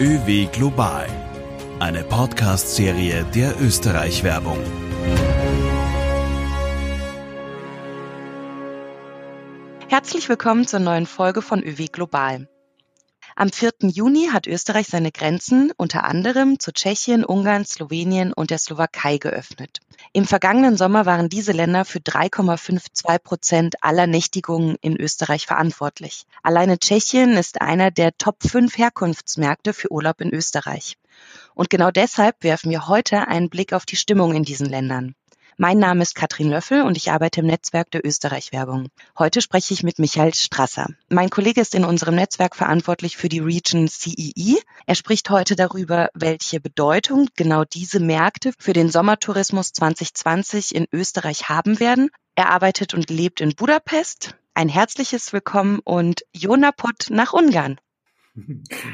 ÖW Global, eine Podcast-Serie der Österreich-Werbung. Herzlich willkommen zur neuen Folge von ÖW Global. Am 4. Juni hat Österreich seine Grenzen unter anderem zu Tschechien, Ungarn, Slowenien und der Slowakei geöffnet. Im vergangenen Sommer waren diese Länder für 3,52 Prozent aller Nächtigungen in Österreich verantwortlich. Alleine Tschechien ist einer der Top 5 Herkunftsmärkte für Urlaub in Österreich. Und genau deshalb werfen wir heute einen Blick auf die Stimmung in diesen Ländern. Mein Name ist Katrin Löffel und ich arbeite im Netzwerk der Österreich-Werbung. Heute spreche ich mit Michael Strasser. Mein Kollege ist in unserem Netzwerk verantwortlich für die Region CEE. E. Er spricht heute darüber, welche Bedeutung genau diese Märkte für den Sommertourismus 2020 in Österreich haben werden. Er arbeitet und lebt in Budapest. Ein herzliches Willkommen und Jonapot nach Ungarn.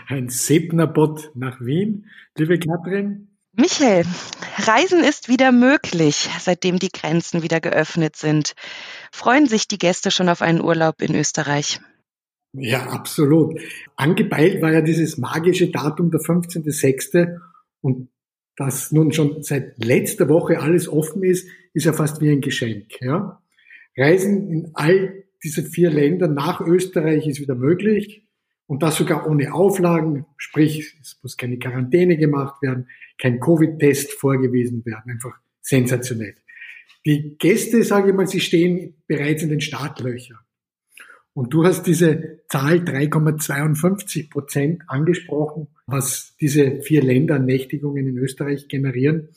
Ein Sepnapot nach Wien. Liebe Katrin, Michael, Reisen ist wieder möglich, seitdem die Grenzen wieder geöffnet sind. Freuen sich die Gäste schon auf einen Urlaub in Österreich? Ja, absolut. Angepeilt war ja dieses magische Datum der 15.06. und dass nun schon seit letzter Woche alles offen ist, ist ja fast wie ein Geschenk. Ja? Reisen in all diese vier Länder nach Österreich ist wieder möglich und das sogar ohne Auflagen, sprich es muss keine Quarantäne gemacht werden, kein Covid-Test vorgewiesen werden. Einfach sensationell. Die Gäste, sage ich mal, sie stehen bereits in den Startlöchern. Und du hast diese Zahl 3,52 Prozent angesprochen, was diese vier Länder Nächtigungen in Österreich generieren.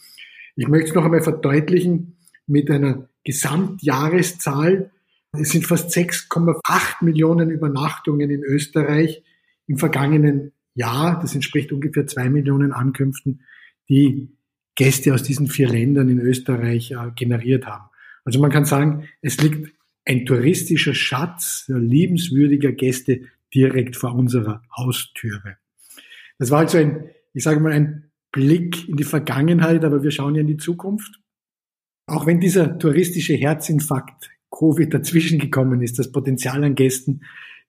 Ich möchte es noch einmal verdeutlichen mit einer Gesamtjahreszahl. Es sind fast 6,8 Millionen Übernachtungen in Österreich im vergangenen Jahr. Das entspricht ungefähr zwei Millionen Ankünften die Gäste aus diesen vier Ländern in Österreich äh, generiert haben. Also man kann sagen, es liegt ein touristischer Schatz liebenswürdiger Gäste direkt vor unserer Haustüre. Das war also ein, ich sage mal, ein Blick in die Vergangenheit, aber wir schauen ja in die Zukunft. Auch wenn dieser touristische Herzinfarkt Covid dazwischen gekommen ist, das Potenzial an Gästen,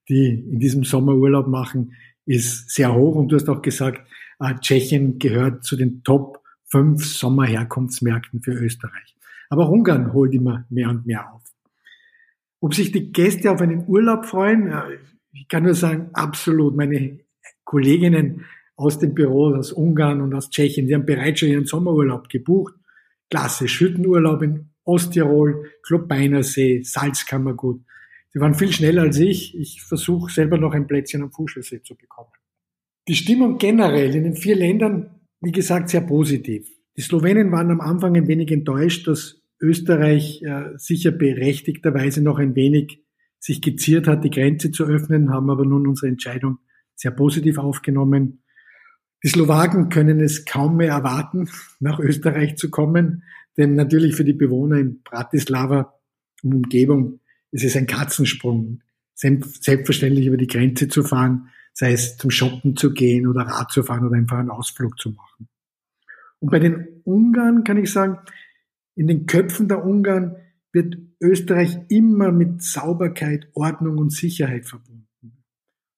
die in diesem Sommer Urlaub machen, ist sehr hoch. Und du hast auch gesagt, äh, Tschechien gehört zu den Top 5 Sommerherkunftsmärkten für Österreich. Aber Ungarn holt immer mehr und mehr auf. Ob sich die Gäste auf einen Urlaub freuen, äh, ich kann nur sagen, absolut. Meine Kolleginnen aus dem Büro, aus Ungarn und aus Tschechien, die haben bereits schon ihren Sommerurlaub gebucht. Klasse, Schüttenurlaub in Osttirol, Klobeiner See, Salzkammergut. Sie waren viel schneller als ich. Ich versuche selber noch ein Plätzchen am Fuschelsee zu bekommen. Die Stimmung generell in den vier Ländern, wie gesagt, sehr positiv. Die Slowenen waren am Anfang ein wenig enttäuscht, dass Österreich äh, sicher berechtigterweise noch ein wenig sich geziert hat, die Grenze zu öffnen, haben aber nun unsere Entscheidung sehr positiv aufgenommen. Die Slowaken können es kaum mehr erwarten, nach Österreich zu kommen, denn natürlich für die Bewohner in Bratislava und Umgebung ist es ein Katzensprung, selbstverständlich über die Grenze zu fahren sei es zum Shoppen zu gehen oder Rad zu fahren oder einfach einen Ausflug zu machen. Und bei den Ungarn kann ich sagen, in den Köpfen der Ungarn wird Österreich immer mit Sauberkeit, Ordnung und Sicherheit verbunden.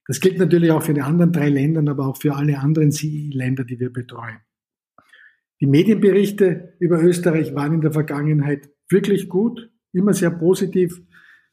Das gilt natürlich auch für die anderen drei Länder, aber auch für alle anderen CI-Länder, die wir betreuen. Die Medienberichte über Österreich waren in der Vergangenheit wirklich gut, immer sehr positiv.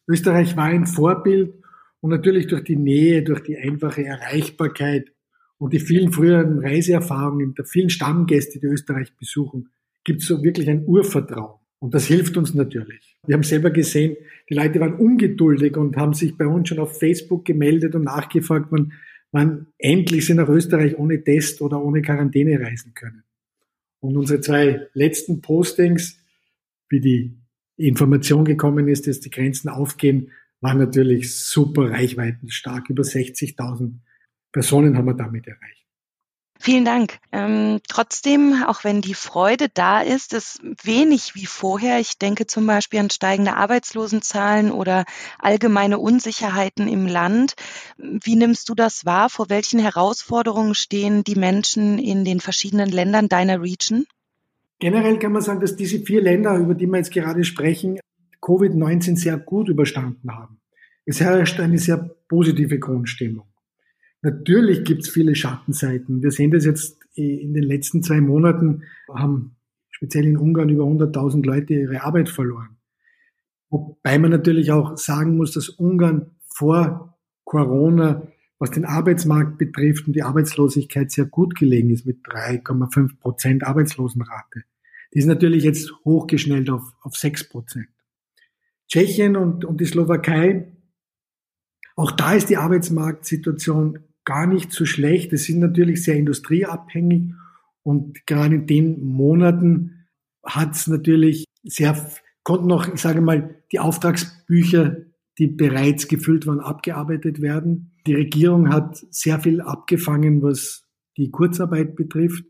Österreich war ein Vorbild und natürlich durch die Nähe, durch die einfache Erreichbarkeit und die vielen früheren Reiseerfahrungen der vielen Stammgäste, die Österreich besuchen, gibt es so wirklich ein Urvertrauen. Und das hilft uns natürlich. Wir haben selber gesehen, die Leute waren ungeduldig und haben sich bei uns schon auf Facebook gemeldet und nachgefragt, wann, wann endlich sie nach Österreich ohne Test oder ohne Quarantäne reisen können. Und unsere zwei letzten Postings, wie die Information gekommen ist, dass die Grenzen aufgehen, war natürlich super reichweitenstark. Über 60.000 Personen haben wir damit erreicht. Vielen Dank. Ähm, trotzdem, auch wenn die Freude da ist, ist wenig wie vorher. Ich denke zum Beispiel an steigende Arbeitslosenzahlen oder allgemeine Unsicherheiten im Land. Wie nimmst du das wahr? Vor welchen Herausforderungen stehen die Menschen in den verschiedenen Ländern deiner Region? Generell kann man sagen, dass diese vier Länder, über die wir jetzt gerade sprechen, Covid-19 sehr gut überstanden haben. Es herrscht eine sehr positive Grundstimmung. Natürlich gibt es viele Schattenseiten. Wir sehen das jetzt in den letzten zwei Monaten, haben speziell in Ungarn über 100.000 Leute ihre Arbeit verloren. Wobei man natürlich auch sagen muss, dass Ungarn vor Corona, was den Arbeitsmarkt betrifft und die Arbeitslosigkeit sehr gut gelegen ist mit 3,5 Prozent Arbeitslosenrate. Die ist natürlich jetzt hochgeschnellt auf, auf 6 Prozent. Tschechien und, und die Slowakei, auch da ist die Arbeitsmarktsituation gar nicht so schlecht. Es sind natürlich sehr industrieabhängig und gerade in den Monaten hat es natürlich sehr, konnten noch, ich sage mal, die Auftragsbücher, die bereits gefüllt waren, abgearbeitet werden. Die Regierung hat sehr viel abgefangen, was die Kurzarbeit betrifft.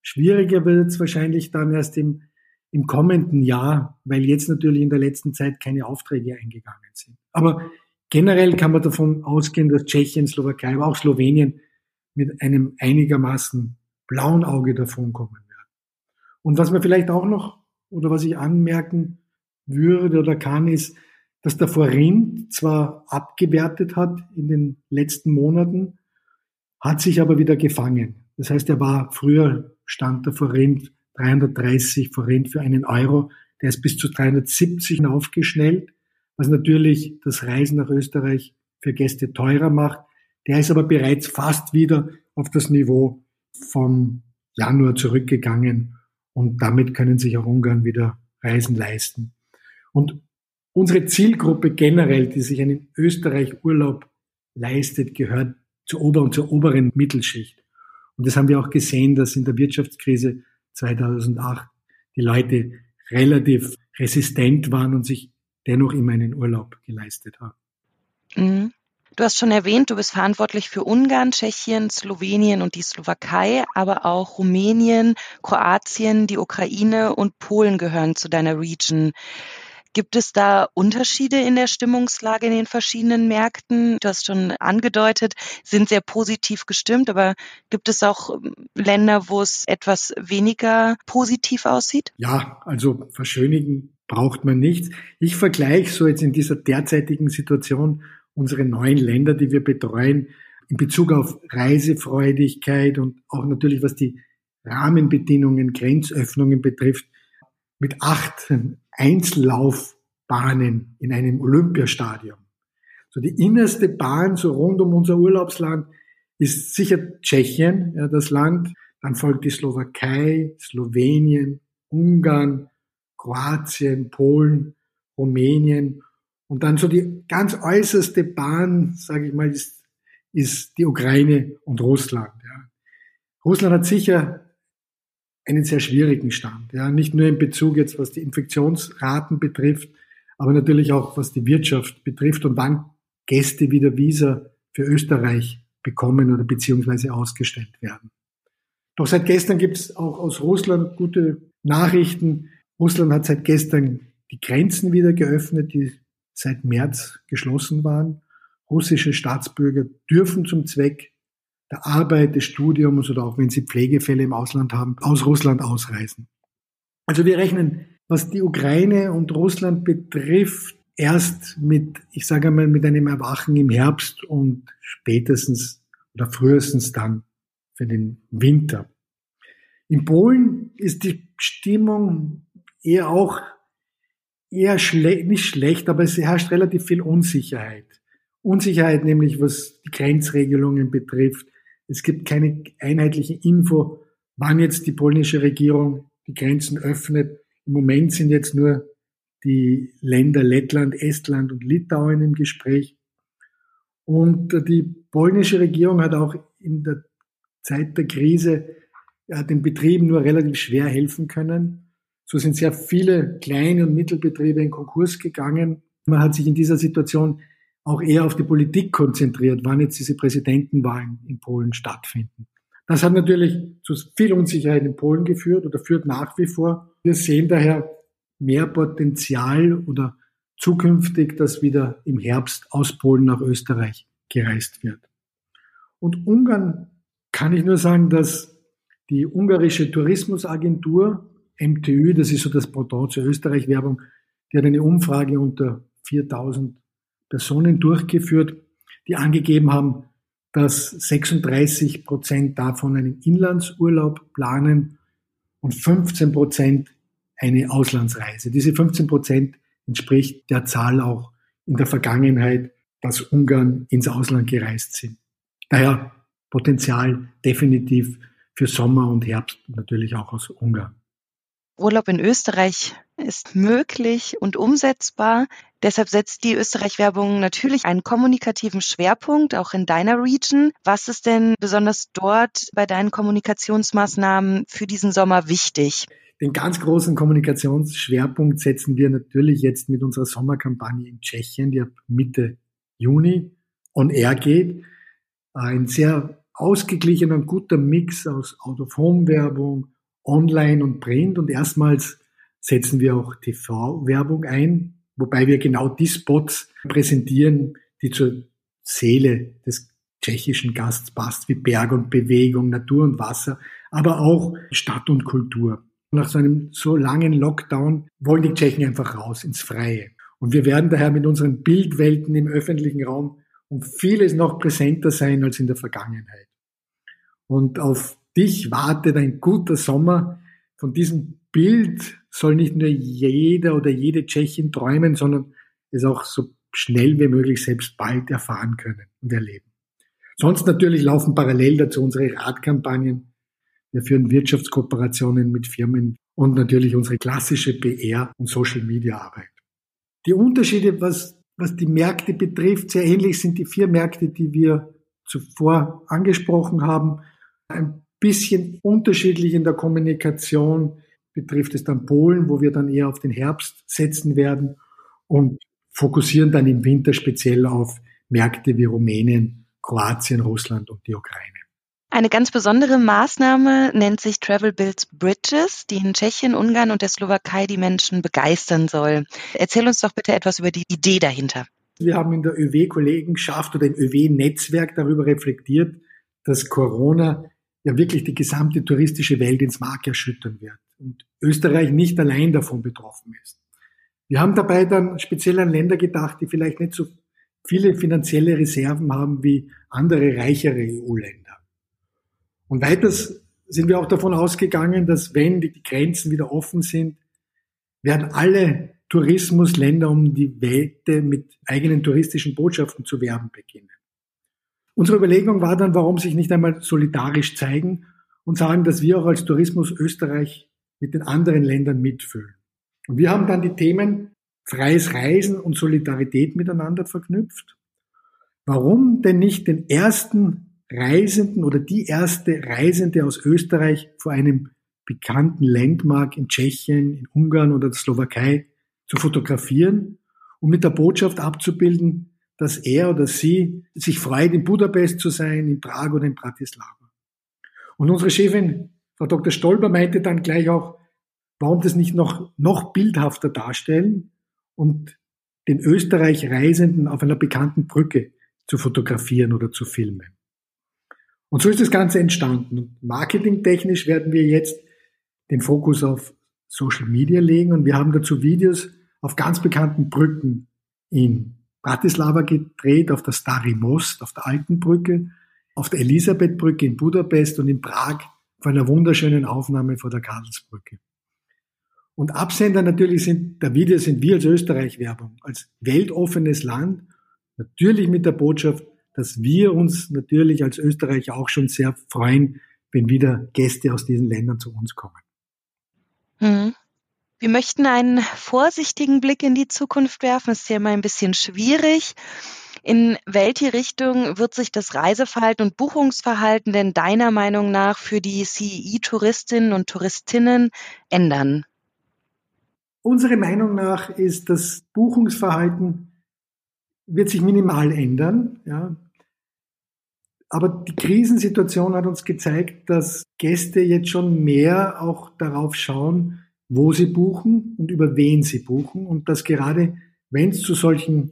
Schwieriger wird es wahrscheinlich dann erst im, im kommenden Jahr, weil jetzt natürlich in der letzten Zeit keine Aufträge eingegangen sind. Aber generell kann man davon ausgehen, dass Tschechien, Slowakei, aber auch Slowenien mit einem einigermaßen blauen Auge davonkommen werden. Und was man vielleicht auch noch oder was ich anmerken würde oder kann, ist, dass der Forint zwar abgewertet hat in den letzten Monaten, hat sich aber wieder gefangen. Das heißt, er war früher stand der Forint 330 Forint für einen Euro, der ist bis zu 370 aufgeschnellt, was natürlich das Reisen nach Österreich für Gäste teurer macht. Der ist aber bereits fast wieder auf das Niveau vom Januar zurückgegangen und damit können sich auch Ungarn wieder Reisen leisten. Und unsere Zielgruppe generell, die sich einen Österreich Urlaub leistet, gehört zur oberen und zur oberen Mittelschicht. Und das haben wir auch gesehen, dass in der Wirtschaftskrise 2008 die Leute relativ resistent waren und sich dennoch immer einen Urlaub geleistet haben. Mhm. Du hast schon erwähnt, du bist verantwortlich für Ungarn, Tschechien, Slowenien und die Slowakei, aber auch Rumänien, Kroatien, die Ukraine und Polen gehören zu deiner Region. Gibt es da Unterschiede in der Stimmungslage in den verschiedenen Märkten? Du hast schon angedeutet, sind sehr positiv gestimmt, aber gibt es auch ähm, Länder, wo es etwas weniger positiv aussieht? Ja, also verschönigen braucht man nicht. Ich vergleiche so jetzt in dieser derzeitigen Situation unsere neuen Länder, die wir betreuen, in Bezug auf Reisefreudigkeit und auch natürlich was die Rahmenbedingungen, Grenzöffnungen betrifft, mit acht Einzellaufbahnen in einem Olympiastadion. So die innerste Bahn so rund um unser Urlaubsland ist sicher Tschechien, ja, das Land. Dann folgt die Slowakei, Slowenien, Ungarn, Kroatien, Polen, Rumänien. Und dann so die ganz äußerste Bahn, sage ich mal, ist, ist die Ukraine und Russland. Ja. Russland hat sicher einen sehr schwierigen Stand. Ja, nicht nur in Bezug jetzt, was die Infektionsraten betrifft, aber natürlich auch, was die Wirtschaft betrifft und wann Gäste wieder Visa für Österreich bekommen oder beziehungsweise ausgestellt werden. Doch seit gestern gibt es auch aus Russland gute Nachrichten. Russland hat seit gestern die Grenzen wieder geöffnet, die seit März geschlossen waren. Russische Staatsbürger dürfen zum Zweck der Arbeit, des Studiums oder auch wenn sie Pflegefälle im Ausland haben, aus Russland ausreisen. Also wir rechnen, was die Ukraine und Russland betrifft, erst mit, ich sage einmal, mit einem Erwachen im Herbst und spätestens oder frühestens dann für den Winter. In Polen ist die Stimmung eher auch eher schle nicht schlecht, aber es herrscht relativ viel Unsicherheit. Unsicherheit nämlich, was die Grenzregelungen betrifft, es gibt keine einheitliche Info, wann jetzt die polnische Regierung die Grenzen öffnet. Im Moment sind jetzt nur die Länder Lettland, Estland und Litauen im Gespräch. Und die polnische Regierung hat auch in der Zeit der Krise ja, den Betrieben nur relativ schwer helfen können. So sind sehr viele kleine und Mittelbetriebe in Konkurs gegangen. Man hat sich in dieser Situation auch eher auf die Politik konzentriert, wann jetzt diese Präsidentenwahlen in Polen stattfinden. Das hat natürlich zu viel Unsicherheit in Polen geführt oder führt nach wie vor. Wir sehen daher mehr Potenzial oder zukünftig, dass wieder im Herbst aus Polen nach Österreich gereist wird. Und Ungarn kann ich nur sagen, dass die ungarische Tourismusagentur MTÜ, das ist so das Pendant zur Österreich-Werbung, die hat eine Umfrage unter 4000 Personen durchgeführt, die angegeben haben, dass 36 Prozent davon einen Inlandsurlaub planen und 15 Prozent eine Auslandsreise. Diese 15 Prozent entspricht der Zahl auch in der Vergangenheit, dass Ungarn ins Ausland gereist sind. Daher Potenzial definitiv für Sommer und Herbst natürlich auch aus Ungarn. Urlaub in Österreich ist möglich und umsetzbar. Deshalb setzt die Österreich-Werbung natürlich einen kommunikativen Schwerpunkt, auch in deiner Region. Was ist denn besonders dort bei deinen Kommunikationsmaßnahmen für diesen Sommer wichtig? Den ganz großen Kommunikationsschwerpunkt setzen wir natürlich jetzt mit unserer Sommerkampagne in Tschechien, die ab Mitte Juni on air geht. Ein sehr ausgeglichener und guter Mix aus Out-of-Home-Werbung, Online und Print und erstmals setzen wir auch TV-Werbung ein, wobei wir genau die Spots präsentieren, die zur Seele des tschechischen Gasts passt, wie Berg und Bewegung, Natur und Wasser, aber auch Stadt und Kultur. Nach so einem so langen Lockdown wollen die Tschechen einfach raus ins Freie. Und wir werden daher mit unseren Bildwelten im öffentlichen Raum um vieles noch präsenter sein als in der Vergangenheit. Und auf dich wartet ein guter Sommer. Von diesem Bild soll nicht nur jeder oder jede Tschechin träumen, sondern es auch so schnell wie möglich selbst bald erfahren können und erleben. Sonst natürlich laufen parallel dazu unsere Radkampagnen. Wir führen Wirtschaftskooperationen mit Firmen und natürlich unsere klassische PR- und Social-Media-Arbeit. Die Unterschiede, was, was die Märkte betrifft, sehr ähnlich sind die vier Märkte, die wir zuvor angesprochen haben. Ein bisschen unterschiedlich in der Kommunikation betrifft es dann Polen, wo wir dann eher auf den Herbst setzen werden und fokussieren dann im Winter speziell auf Märkte wie Rumänien, Kroatien, Russland und die Ukraine. Eine ganz besondere Maßnahme nennt sich Travel Builds Bridges, die in Tschechien, Ungarn und der Slowakei die Menschen begeistern soll. Erzähl uns doch bitte etwas über die Idee dahinter. Wir haben in der ÖW-Kollegenschaft oder im ÖW-Netzwerk darüber reflektiert, dass Corona ja wirklich die gesamte touristische Welt ins Mark erschüttern wird und Österreich nicht allein davon betroffen ist. Wir haben dabei dann speziell an Länder gedacht, die vielleicht nicht so viele finanzielle Reserven haben wie andere reichere EU-Länder. Und weiters sind wir auch davon ausgegangen, dass wenn die Grenzen wieder offen sind, werden alle Tourismusländer um die Welt mit eigenen touristischen Botschaften zu werben beginnen. Unsere Überlegung war dann, warum sich nicht einmal solidarisch zeigen und sagen, dass wir auch als Tourismus Österreich mit den anderen Ländern mitfühlen. Und wir haben dann die Themen freies Reisen und Solidarität miteinander verknüpft. Warum denn nicht den ersten Reisenden oder die erste Reisende aus Österreich vor einem bekannten Landmark in Tschechien, in Ungarn oder der Slowakei zu fotografieren und mit der Botschaft abzubilden, dass er oder sie sich freut, in Budapest zu sein, in Prag oder in Bratislava. Und unsere Chefin, Frau Dr. Stolber, meinte dann gleich auch, warum das nicht noch, noch bildhafter darstellen und den Österreich-Reisenden auf einer bekannten Brücke zu fotografieren oder zu filmen. Und so ist das Ganze entstanden. Marketingtechnisch werden wir jetzt den Fokus auf Social Media legen und wir haben dazu Videos auf ganz bekannten Brücken in Bratislava gedreht, auf der Stari Most, auf der Alten Brücke, auf der Elisabethbrücke in Budapest und in Prag vor einer wunderschönen Aufnahme vor der Karlsbrücke. Und Absender natürlich sind, der Video sind wir als Österreich-Werbung, als weltoffenes Land, natürlich mit der Botschaft, dass wir uns natürlich als Österreich auch schon sehr freuen, wenn wieder Gäste aus diesen Ländern zu uns kommen. Mhm. Wir möchten einen vorsichtigen Blick in die Zukunft werfen. Es ist ja immer ein bisschen schwierig. In welche Richtung wird sich das Reiseverhalten und Buchungsverhalten denn deiner Meinung nach für die CEI-Touristinnen und Touristinnen ändern? Unsere Meinung nach ist, das Buchungsverhalten wird sich minimal ändern. Ja. Aber die Krisensituation hat uns gezeigt, dass Gäste jetzt schon mehr auch darauf schauen, wo sie buchen und über wen sie buchen und dass gerade wenn es zu solchen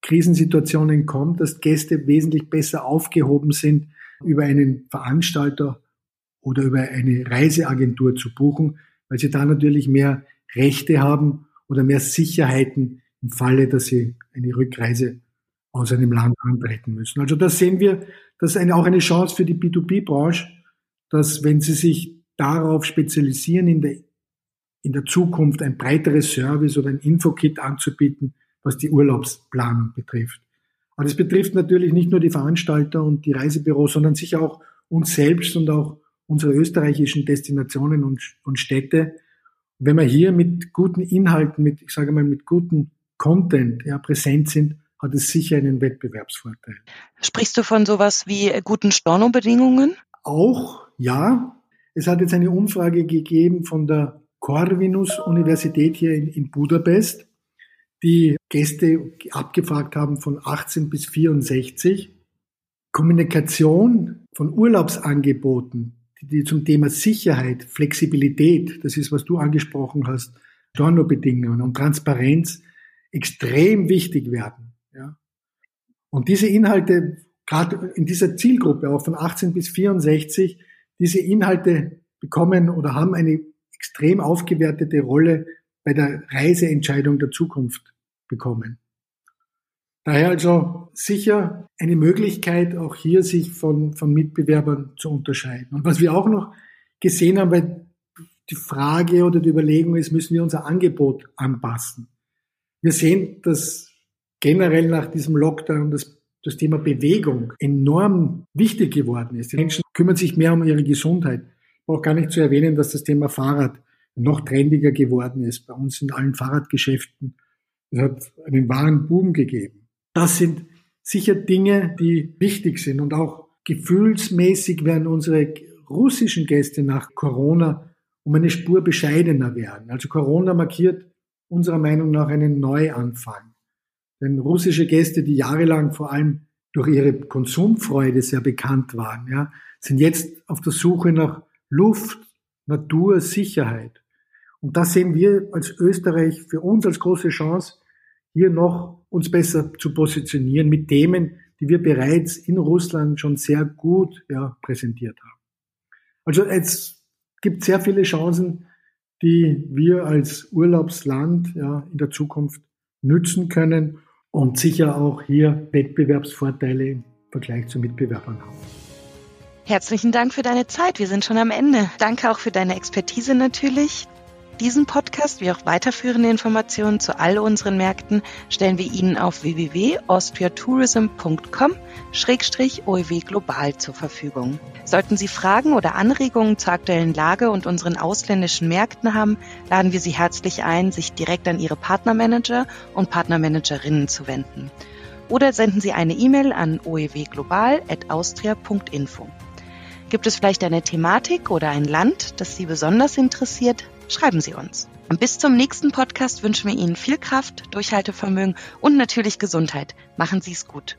Krisensituationen kommt, dass Gäste wesentlich besser aufgehoben sind, über einen Veranstalter oder über eine Reiseagentur zu buchen, weil sie da natürlich mehr Rechte haben oder mehr Sicherheiten im Falle, dass sie eine Rückreise aus einem Land antreten müssen. Also da sehen wir, das ist eine, auch eine Chance für die B2B-Branche, dass wenn sie sich darauf spezialisieren, in der, in der Zukunft ein breiteres Service oder ein Infokit anzubieten, was die Urlaubsplanung betrifft. Aber das betrifft natürlich nicht nur die Veranstalter und die Reisebüros, sondern sicher auch uns selbst und auch unsere österreichischen Destinationen und, und Städte. wenn wir hier mit guten Inhalten, mit, ich sage mal, mit guten Content ja, präsent sind, hat es sicher einen Wettbewerbsvorteil. Sprichst du von sowas wie guten Stornobedingungen? Auch, ja. Es hat jetzt eine Umfrage gegeben von der Corvinus Universität hier in, in Budapest, die Gäste abgefragt haben von 18 bis 64. Kommunikation von Urlaubsangeboten, die, die zum Thema Sicherheit, Flexibilität, das ist, was du angesprochen hast, Stornobedingungen und Transparenz extrem wichtig werden. Ja. Und diese Inhalte, gerade in dieser Zielgruppe auch von 18 bis 64, diese Inhalte bekommen oder haben eine extrem aufgewertete Rolle bei der Reiseentscheidung der Zukunft bekommen. Daher also sicher eine Möglichkeit, auch hier sich von, von Mitbewerbern zu unterscheiden. Und was wir auch noch gesehen haben, weil die Frage oder die Überlegung ist, müssen wir unser Angebot anpassen. Wir sehen, dass generell nach diesem Lockdown das, das Thema Bewegung enorm wichtig geworden ist. Die Menschen kümmern sich mehr um ihre Gesundheit. Brauche gar nicht zu erwähnen, dass das Thema Fahrrad noch trendiger geworden ist. Bei uns in allen Fahrradgeschäften. Es hat einen wahren Boom gegeben. Das sind sicher Dinge, die wichtig sind und auch gefühlsmäßig werden unsere russischen Gäste nach Corona um eine Spur bescheidener werden. Also Corona markiert unserer Meinung nach einen Neuanfang. Denn russische Gäste, die jahrelang vor allem durch ihre Konsumfreude sehr bekannt waren, ja, sind jetzt auf der Suche nach Luft, Natur, Sicherheit. Und das sehen wir als Österreich für uns als große Chance, hier noch uns besser zu positionieren mit Themen, die wir bereits in Russland schon sehr gut ja, präsentiert haben. Also es gibt sehr viele Chancen, die wir als Urlaubsland ja, in der Zukunft nützen können und sicher auch hier Wettbewerbsvorteile im Vergleich zu Mitbewerbern haben. Herzlichen Dank für deine Zeit. Wir sind schon am Ende. Danke auch für deine Expertise natürlich. Diesen Podcast wie auch weiterführende Informationen zu all unseren Märkten stellen wir Ihnen auf www.austriatourism.com-oew global zur Verfügung. Sollten Sie Fragen oder Anregungen zur aktuellen Lage und unseren ausländischen Märkten haben, laden wir Sie herzlich ein, sich direkt an Ihre Partnermanager und Partnermanagerinnen zu wenden. Oder senden Sie eine E-Mail an oewglobal.austria.info. Gibt es vielleicht eine Thematik oder ein Land, das Sie besonders interessiert? schreiben Sie uns. Bis zum nächsten Podcast wünschen wir Ihnen viel Kraft, Durchhaltevermögen und natürlich Gesundheit. Machen Sie es gut.